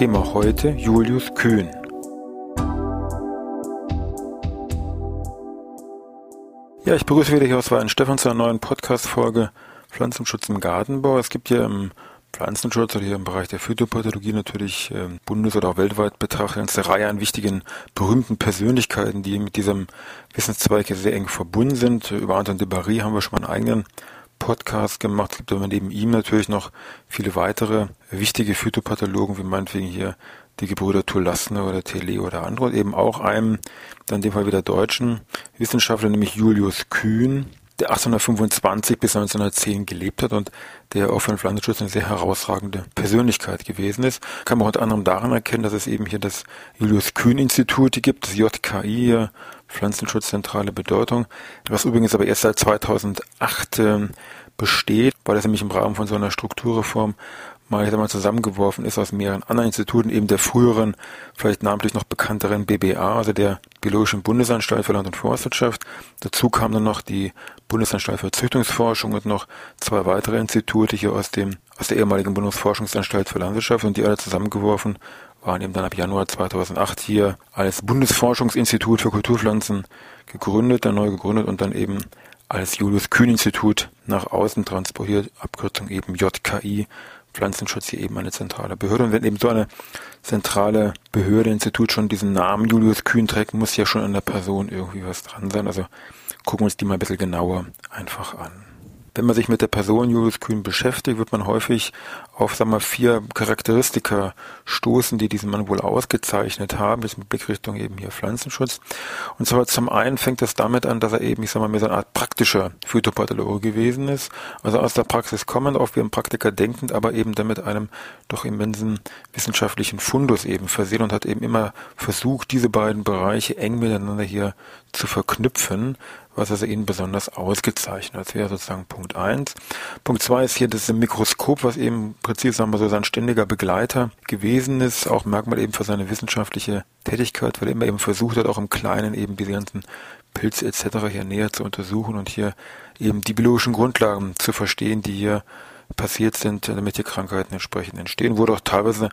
Thema heute Julius Kühn. Ja, ich begrüße wieder hier aus Weihenstephan zu einer neuen Podcast-Folge Pflanzenschutz im Gartenbau. Es gibt hier im Pflanzenschutz oder hier im Bereich der Phytopathologie natürlich äh, bundes- oder auch weltweit betrachtet eine Reihe an wichtigen, berühmten Persönlichkeiten, die mit diesem Wissenszweig sehr eng verbunden sind. Über Anton de Barry haben wir schon mal einen eigenen Podcast gemacht. Es gibt aber neben ihm natürlich noch viele weitere wichtige Phytopathologen, wie meinetwegen hier die Gebrüder Tulassner oder Tele oder andere und eben auch einem, dann in dem Fall wieder deutschen Wissenschaftler, nämlich Julius Kühn, der 1825 bis 1910 gelebt hat und der auch für den Pflanzenschutz eine sehr herausragende Persönlichkeit gewesen ist. Kann man unter anderem daran erkennen, dass es eben hier das Julius Kühn Institut gibt, das JKI, Pflanzenschutzzentrale Bedeutung, was übrigens aber erst seit 2008 äh, besteht, weil es nämlich im Rahmen von so einer Strukturreform mal, ich mal zusammengeworfen ist aus mehreren anderen Instituten, eben der früheren, vielleicht namentlich noch bekannteren BBA, also der Biologischen Bundesanstalt für Land- und Forstwirtschaft. Dazu kam dann noch die Bundesanstalt für Züchtungsforschung und noch zwei weitere Institute hier aus dem, aus der ehemaligen Bundesforschungsanstalt für Landwirtschaft und die alle zusammengeworfen waren eben dann ab Januar 2008 hier als Bundesforschungsinstitut für Kulturpflanzen gegründet, dann neu gegründet und dann eben als Julius Kühn Institut nach außen transportiert, Abkürzung eben JKI, Pflanzenschutz hier eben eine zentrale Behörde. Und wenn eben so eine zentrale Behörde, Institut schon diesen Namen Julius Kühn trägt, muss ja schon an der Person irgendwie was dran sein. Also gucken wir uns die mal ein bisschen genauer einfach an. Wenn man sich mit der Person Julius Kühn beschäftigt, wird man häufig auf sagen wir, vier Charakteristika stoßen, die diesen Mann wohl ausgezeichnet haben, jetzt mit Blick Richtung eben hier Pflanzenschutz. Und zwar zum einen fängt es damit an, dass er eben, ich sag mal, mehr so eine Art praktischer Phytopathologe gewesen ist, also aus der Praxis kommend, auch wie ein Praktiker denkend, aber eben damit einem doch immensen wissenschaftlichen Fundus eben versehen und hat eben immer versucht, diese beiden Bereiche eng miteinander hier zu verknüpfen, was also ihn besonders ausgezeichnet hat. Das wäre sozusagen Punkt eins. Punkt zwei ist hier das Mikroskop, was eben präzise sagen wir so sein ständiger Begleiter gewesen ist, auch Merkmal eben für seine wissenschaftliche Tätigkeit, weil er immer eben versucht hat, auch im Kleinen eben diese ganzen Pilze etc. hier näher zu untersuchen und hier eben die biologischen Grundlagen zu verstehen, die hier passiert sind, damit die Krankheiten entsprechend entstehen. Wurde auch teilweise,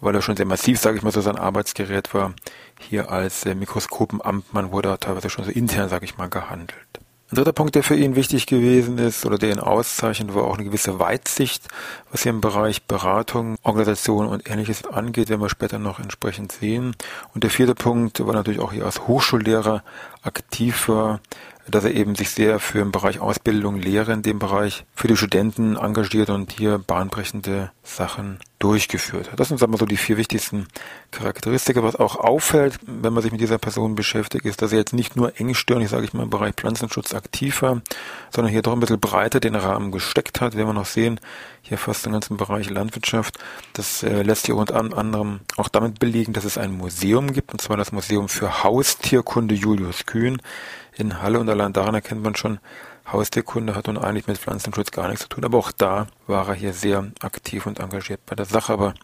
weil er schon sehr massiv, sage ich mal so, sein Arbeitsgerät war, hier als äh, Mikroskopenamtmann wurde er teilweise schon so intern, sage ich mal, gehandelt. Ein dritter Punkt, der für ihn wichtig gewesen ist oder der ihn auszeichnet, war auch eine gewisse Weitsicht, was hier im Bereich Beratung, Organisation und ähnliches angeht, werden wir später noch entsprechend sehen. Und der vierte Punkt war natürlich auch hier als Hochschullehrer aktiv war, dass er eben sich sehr für den Bereich Ausbildung, Lehre in dem Bereich für die Studenten engagiert und hier bahnbrechende Sachen durchgeführt hat. Das sind, sagen wir so, die vier wichtigsten Charakteristika. Was auch auffällt, wenn man sich mit dieser Person beschäftigt, ist, dass er jetzt nicht nur engstirnig, sage ich mal, im Bereich Pflanzenschutz aktiv war, sondern hier doch ein bisschen breiter den Rahmen gesteckt hat. Werden wir noch sehen, hier fast den ganzen Bereich Landwirtschaft. Das äh, lässt hier unter anderem auch damit belegen, dass es ein Museum gibt, und zwar das Museum für Haustierkunde Julius Kühn in Halle und allein daran erkennt man schon, Haustierkunde hat nun eigentlich mit Pflanzenschutz gar nichts zu tun, aber auch da war er hier sehr aktiv und engagiert bei der Sache, aber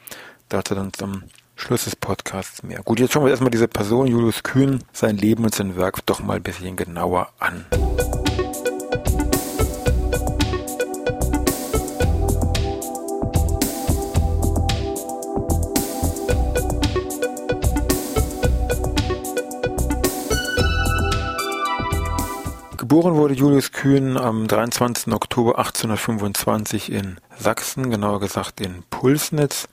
dazu dann zum Schluss des Podcasts mehr. Gut, jetzt schauen wir erstmal diese Person, Julius Kühn, sein Leben und sein Werk doch mal ein bisschen genauer an. Geboren wurde Julius Kühn am 23. Oktober 1825 in Sachsen, genauer gesagt in Pulsnitz.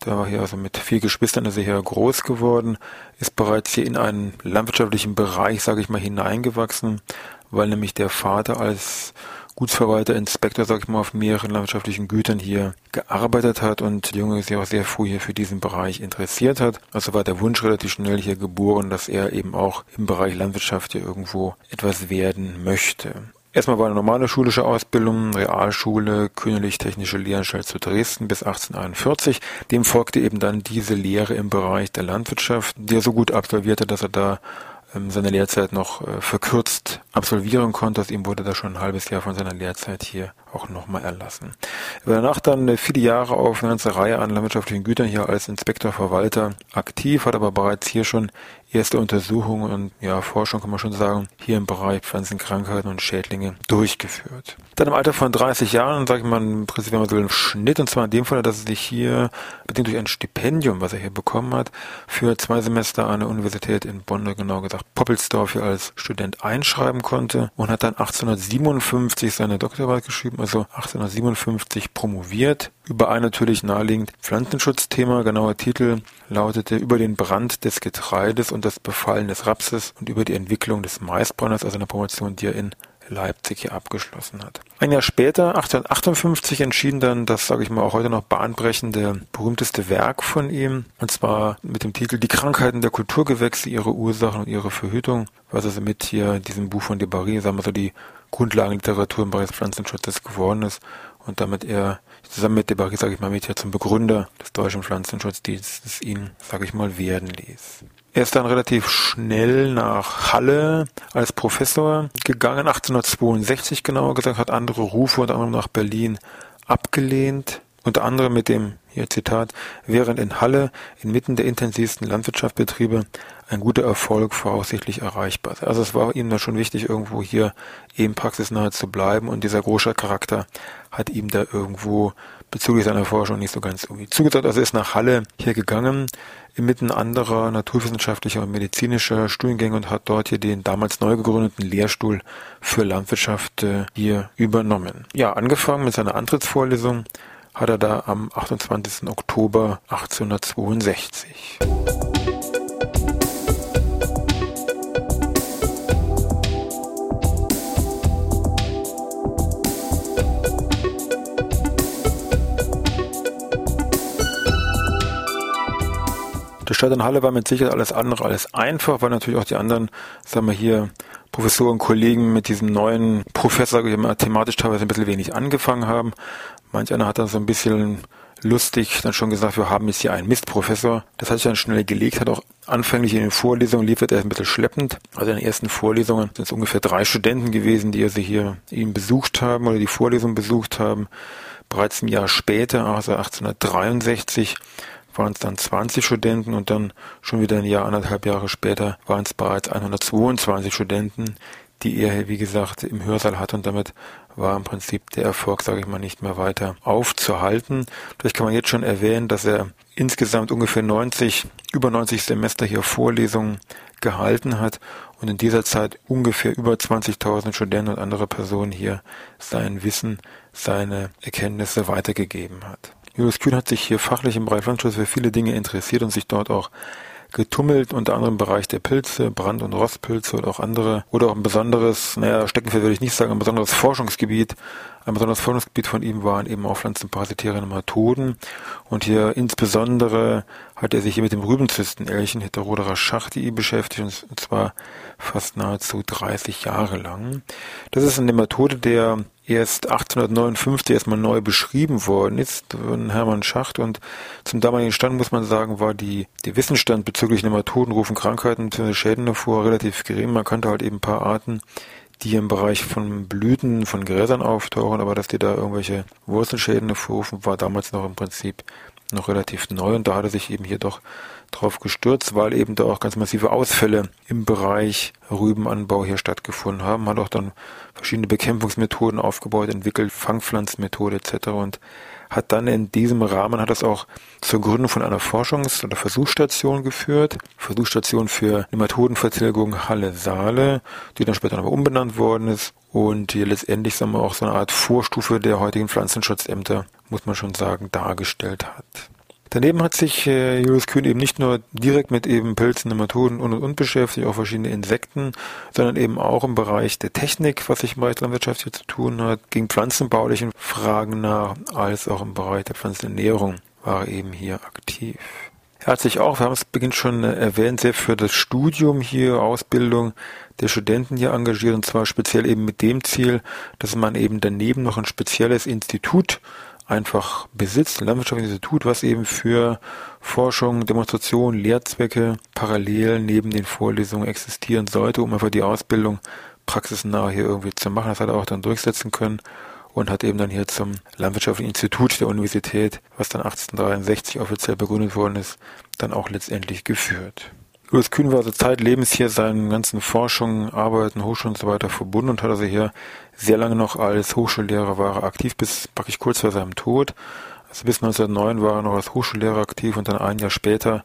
Da war hier also mit vier Geschwistern ist er hier groß geworden, ist bereits hier in einen landwirtschaftlichen Bereich, sage ich mal, hineingewachsen, weil nämlich der Vater als Gutsverwalter, Inspektor, sag ich mal, auf mehreren landwirtschaftlichen Gütern hier gearbeitet hat und der Junge sich auch sehr früh hier für diesen Bereich interessiert hat. Also war der Wunsch relativ schnell hier geboren, dass er eben auch im Bereich Landwirtschaft hier irgendwo etwas werden möchte. Erstmal war eine normale schulische Ausbildung, Realschule, Königlich Technische Lehranstalt zu Dresden bis 1841. Dem folgte eben dann diese Lehre im Bereich der Landwirtschaft, die er so gut absolvierte, dass er da seine Lehrzeit noch äh, verkürzt absolvieren konnte. Aus ihm wurde da schon ein halbes Jahr von seiner Lehrzeit hier auch nochmal erlassen. Er war danach dann viele Jahre auf eine ganze Reihe an landwirtschaftlichen Gütern hier als Inspektor, Verwalter aktiv, hat aber bereits hier schon erste Untersuchungen und ja, Forschung kann man schon sagen, hier im Bereich Pflanzenkrankheiten und Schädlinge durchgeführt. Dann im Alter von 30 Jahren, sage ich mal, im Prinzip wenn man so einen Schnitt, und zwar in dem Fall, dass er sich hier, bedingt durch ein Stipendium, was er hier bekommen hat, für zwei Semester an der Universität in Bonn, genau gesagt Poppelsdorf, hier als Student einschreiben konnte und hat dann 1857 seine Doktorarbeit geschrieben, also 1857 promoviert, über ein natürlich naheliegend Pflanzenschutzthema, genauer Titel lautete über den Brand des Getreides und das Befallen des Rapses und über die Entwicklung des Maisbrenners, also eine Promotion, die er in Leipzig hier abgeschlossen hat. Ein Jahr später, 1858, entschieden dann das, sage ich mal, auch heute noch bahnbrechende, berühmteste Werk von ihm, und zwar mit dem Titel Die Krankheiten der Kulturgewächse, ihre Ursachen und ihre Verhütung, was also mit hier diesem Buch von Debarry, sagen wir so, die Grundlagenliteratur im Bereich des Pflanzenschutzes geworden ist und damit er zusammen mit Debarry, sage ich mal, mit hier zum Begründer des deutschen Pflanzenschutzdienstes ihn, sage ich mal, werden ließ. Er ist dann relativ schnell nach Halle als Professor gegangen, 1862 genauer gesagt, hat andere Rufe unter anderem nach Berlin abgelehnt, unter anderem mit dem, hier Zitat, während in Halle inmitten der intensivsten Landwirtschaftsbetriebe ein guter Erfolg voraussichtlich erreichbar ist. Also es war ihm da schon wichtig, irgendwo hier eben praxisnahe zu bleiben und dieser große Charakter hat ihm da irgendwo bezüglich seiner Forschung nicht so ganz irgendwie zugesagt. Also ist nach Halle hier gegangen, inmitten anderer naturwissenschaftlicher und medizinischer Studiengänge und hat dort hier den damals neu gegründeten Lehrstuhl für Landwirtschaft äh, hier übernommen. Ja, angefangen mit seiner Antrittsvorlesung hat er da am 28. Oktober 1862. Die Stadt in Halle war mit Sicherheit alles andere als einfach, weil natürlich auch die anderen, sagen wir hier, Professoren, Kollegen mit diesem neuen Professor, ich mal, thematisch teilweise ein bisschen wenig angefangen haben. Manch einer hat dann so ein bisschen lustig dann schon gesagt, wir haben jetzt hier einen Mistprofessor. Das hat sich dann schnell gelegt, hat auch anfänglich in den Vorlesungen liefert er ein bisschen schleppend. Also in den ersten Vorlesungen sind es ungefähr drei Studenten gewesen, die also hier ihn besucht haben oder die Vorlesung besucht haben. Bereits ein Jahr später, also 1863, waren es dann 20 Studenten und dann schon wieder ein Jahr, anderthalb Jahre später waren es bereits 122 Studenten, die er, wie gesagt, im Hörsaal hatte und damit war im Prinzip der Erfolg, sage ich mal, nicht mehr weiter aufzuhalten. Vielleicht kann man jetzt schon erwähnen, dass er insgesamt ungefähr 90, über 90 Semester hier Vorlesungen gehalten hat und in dieser Zeit ungefähr über 20.000 Studenten und andere Personen hier sein Wissen, seine Erkenntnisse weitergegeben hat. Julius Kühn hat sich hier fachlich im Bereich Landschutz für viele Dinge interessiert und sich dort auch getummelt, unter anderem im Bereich der Pilze, Brand- und Rostpilze oder auch andere, oder auch ein besonderes, naja, Steckenpferd würde ich nicht sagen, ein besonderes Forschungsgebiet. Ein besonderes Forschungsgebiet von ihm waren eben auch pflanzenparasitäre Nematoden. Und hier insbesondere hat er sich hier mit dem Rübenzystenelchen Heterodera schachtii beschäftigt, und zwar fast nahezu 30 Jahre lang. Das ist eine Nematode, der erst 1859 erstmal neu beschrieben worden ist von Hermann Schacht und zum damaligen Stand muss man sagen, war die, der Wissensstand bezüglich Nematoden, rufen Krankheiten. Schäden davor relativ gering. Man kannte halt eben ein paar Arten, die im Bereich von Blüten von Gräsern auftauchen, aber dass die da irgendwelche Wurzelschäden hervorrufen, war damals noch im Prinzip noch relativ neu und da hat er sich eben hier doch drauf gestürzt, weil eben da auch ganz massive Ausfälle im Bereich Rübenanbau hier stattgefunden haben. Hat auch dann verschiedene Bekämpfungsmethoden aufgebaut, entwickelt, Fangpflanzenmethode etc. und hat dann in diesem Rahmen hat es auch zur Gründung von einer Forschungs- oder Versuchsstation geführt. Versuchsstation für Nematodenvertilgung Halle-Saale, die dann später nochmal umbenannt worden ist und die letztendlich sagen wir, auch so eine Art Vorstufe der heutigen Pflanzenschutzämter, muss man schon sagen, dargestellt hat. Daneben hat sich äh, Julius Kühn eben nicht nur direkt mit eben Pilzen, Nematoden und und und beschäftigt, auch verschiedene Insekten, sondern eben auch im Bereich der Technik, was sich im Bereich der Landwirtschaft hier zu tun hat, ging pflanzenbaulichen Fragen nach, als auch im Bereich der Pflanzenernährung war er eben hier aktiv. Er hat sich auch, wir haben es beginnt schon erwähnt, sehr für das Studium hier, Ausbildung der Studenten hier engagiert und zwar speziell eben mit dem Ziel, dass man eben daneben noch ein spezielles Institut einfach besitzt, ein landwirtschaftliches Institut, was eben für Forschung, Demonstration, Lehrzwecke parallel neben den Vorlesungen existieren sollte, um einfach die Ausbildung praxisnah hier irgendwie zu machen. Das hat er auch dann durchsetzen können und hat eben dann hier zum Landwirtschaftlichen Institut der Universität, was dann 1863 offiziell begründet worden ist, dann auch letztendlich geführt. Louis Kühn war also zeitlebens hier seinen ganzen Forschungen, Arbeiten, Hochschulen und so weiter verbunden und hat also hier sehr lange noch als Hochschullehrer war aktiv, bis praktisch kurz vor seinem Tod. Also bis 1909 war er noch als Hochschullehrer aktiv und dann ein Jahr später,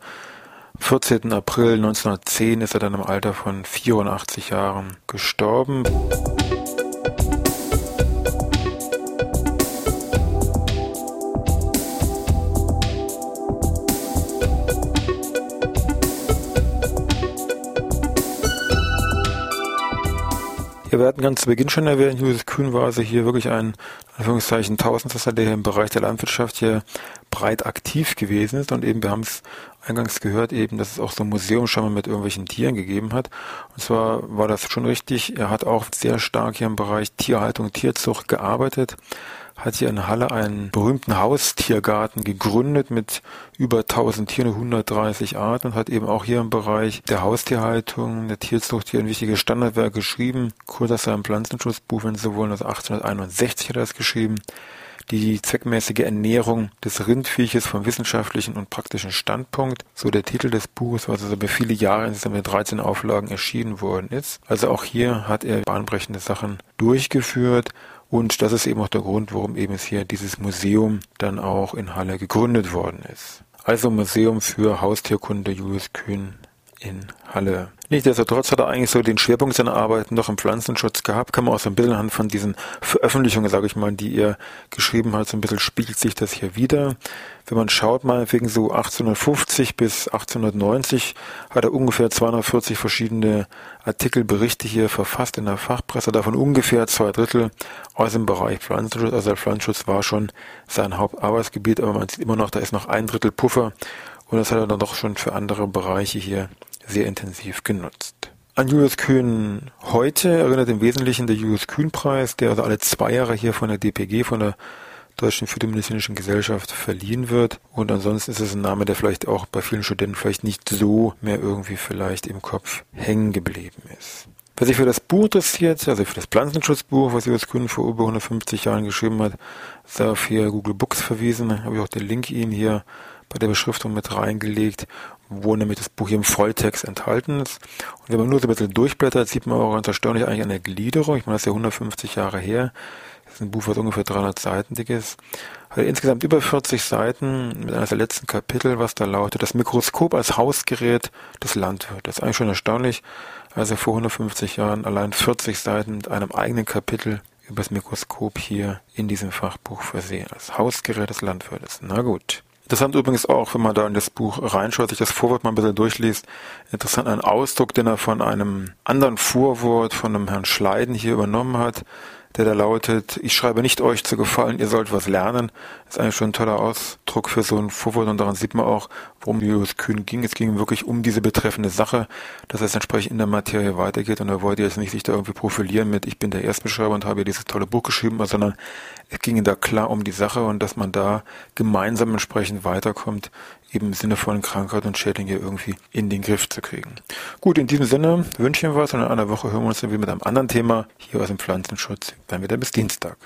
14. April 1910, ist er dann im Alter von 84 Jahren gestorben. Ja, wir hatten ganz zu Beginn schon erwähnt, Julius Kühn war also hier wirklich ein, Anführungszeichen, Tausendsasser, der hier im Bereich der Landwirtschaft hier breit aktiv gewesen ist. Und eben, wir haben es eingangs gehört, eben, dass es auch so ein Museum schon mal mit irgendwelchen Tieren gegeben hat. Und zwar war das schon richtig. Er hat auch sehr stark hier im Bereich Tierhaltung, Tierzucht gearbeitet hat hier in Halle einen berühmten Haustiergarten gegründet mit über 1000 Tieren, 130 Arten und hat eben auch hier im Bereich der Haustierhaltung, der Tierzucht hier ein wichtiges Standardwerk geschrieben. Kurz aus seinem Pflanzenschutzbuch, wenn Sie wollen, also 1861 hat er das geschrieben. Die zweckmäßige Ernährung des Rindvieches vom wissenschaftlichen und praktischen Standpunkt, so der Titel des Buches, was also über viele Jahre insgesamt mit 13 Auflagen erschienen worden ist. Also auch hier hat er bahnbrechende Sachen durchgeführt und das ist eben auch der Grund, warum eben es hier dieses Museum dann auch in Halle gegründet worden ist. Also Museum für Haustierkunde Julius Kühn in Halle. Nichtsdestotrotz hat er eigentlich so den Schwerpunkt seiner Arbeit noch im Pflanzenschutz gehabt. Kann man auch so ein bisschen anhand von diesen Veröffentlichungen, sage ich mal, die er geschrieben hat, so ein bisschen spiegelt sich das hier wieder. Wenn man schaut, mal wegen so 1850 bis 1890 hat er ungefähr 240 verschiedene Artikel, Berichte hier verfasst in der Fachpresse, davon ungefähr zwei Drittel aus dem Bereich Pflanzenschutz. Also der Pflanzenschutz war schon sein Hauptarbeitsgebiet, aber man sieht immer noch, da ist noch ein Drittel Puffer und das hat er dann doch schon für andere Bereiche hier sehr intensiv genutzt. An Julius Kühn heute erinnert im Wesentlichen der Julius Kühn Preis, der also alle zwei Jahre hier von der DPG, von der Deutschen Phytomedizinischen Gesellschaft verliehen wird. Und ansonsten ist es ein Name, der vielleicht auch bei vielen Studenten vielleicht nicht so mehr irgendwie vielleicht im Kopf hängen geblieben ist. Wer sich für das Buch interessiert, also für das Pflanzenschutzbuch, was Julius Kühn vor über 150 Jahren geschrieben hat, sei auf hier Google Books verwiesen, habe ich auch den Link Ihnen hier bei der Beschriftung mit reingelegt, wo nämlich das Buch hier im Volltext enthalten ist. Und wenn man nur so ein bisschen durchblättert, sieht man auch ganz erstaunlich eigentlich an der Gliederung. Ich meine, das ist ja 150 Jahre her. Das ist ein Buch, was ungefähr 300 Seiten dick ist. Hat insgesamt über 40 Seiten mit einer der letzten Kapitel, was da lautet, das Mikroskop als Hausgerät des ist eigentlich schon erstaunlich. Also vor 150 Jahren allein 40 Seiten mit einem eigenen Kapitel über das Mikroskop hier in diesem Fachbuch versehen. Als Hausgerät des Landwirtes. Na gut. Interessant übrigens auch, wenn man da in das Buch reinschaut, sich das Vorwort mal ein bisschen durchliest, interessant ein Ausdruck, den er von einem anderen Vorwort von einem Herrn Schleiden hier übernommen hat der da lautet, ich schreibe nicht euch zu gefallen, ihr sollt was lernen. Ist eigentlich schon ein toller Ausdruck für so ein Vorwort und daran sieht man auch, worum Julius Kühn ging. Es ging wirklich um diese betreffende Sache, dass es entsprechend in der Materie weitergeht und er wollte jetzt nicht sich da irgendwie profilieren mit, ich bin der Erstbeschreiber und habe dieses tolle Buch geschrieben, sondern es ging da klar um die Sache und dass man da gemeinsam entsprechend weiterkommt, eben im Sinne von Krankheit und Schädlinge irgendwie in den Griff zu kriegen. Gut, in diesem Sinne wünsche ich Ihnen was und in einer Woche hören wir uns dann wieder mit einem anderen Thema hier aus dem Pflanzenschutz. Dann wieder bis Dienstag.